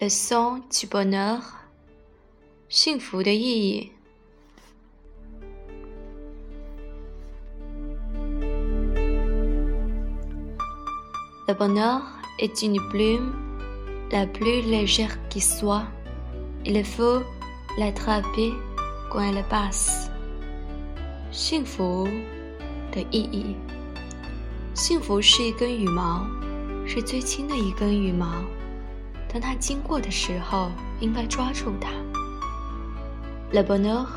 Le sens du bonheur，幸福的意义。Le bonheur est une plume la plus légère qui soit. Il faut l'attraper quand elle passe. 幸福的意义。幸福是一根羽毛，是最轻的一根羽毛。当它经过的时候，应该抓住它。Le bonheur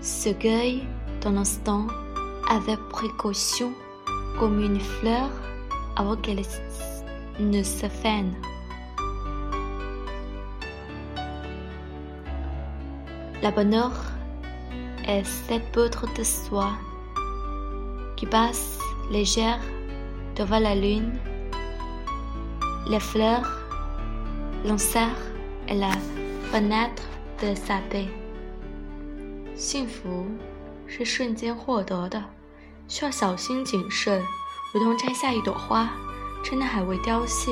se cueille dans l'instant avec précaution, comme une fleur avant qu'elle ne se fane. Le bonheur est cette poudre de soie qui passe légère devant la lune. Les fleurs lancèrent la fenêtre de sa paix. 幸福是瞬间获得的，需要小心谨慎，如同摘下一朵花，趁它还未凋谢。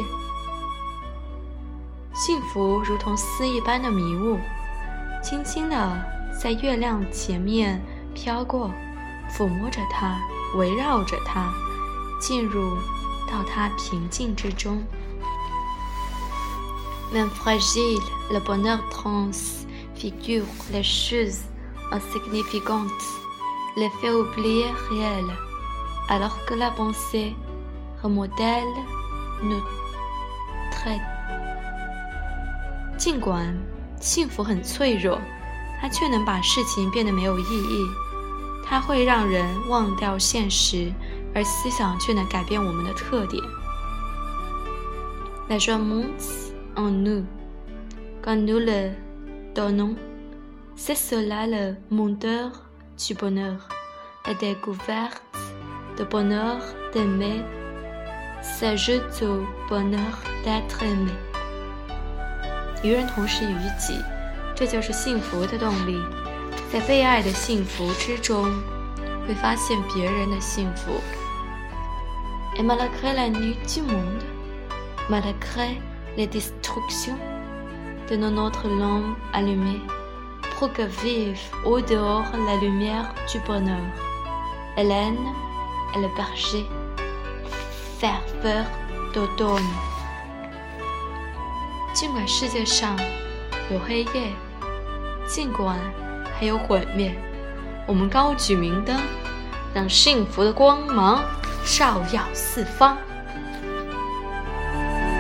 幸福如同丝一般的迷雾。轻轻地在月亮前面飘过，抚摸着它，围绕着它，进入到它平静之中。Même fragile, le bonheur transfigure les choses insignifiantes, les fait oublier réelles, alors que la pensée remodèle nos traits. 尽管。幸福很脆弱，它却能把事情变得没有意义。它会让人忘掉现实，而思想却能改变我们的特点。La joie monte en nous quand nous le donnons. C'est cela le moteur du bonheur. La découverte du bonheur d'aimer s'ajoute au bonheur d'être aimé. 与人同时于己，这就是幸福的动力。在被爱的幸福之中，会发现别人的幸福。Et malgré la nuit du monde, malgré les destructions de notre lampe allumée, pour que vive au dehors la lumière du bonheur, Hélène et le berger, ferveur d'automne. 尽管世界上有黑夜，尽管还有毁灭，我们高举明灯，让幸福的光芒照耀四方。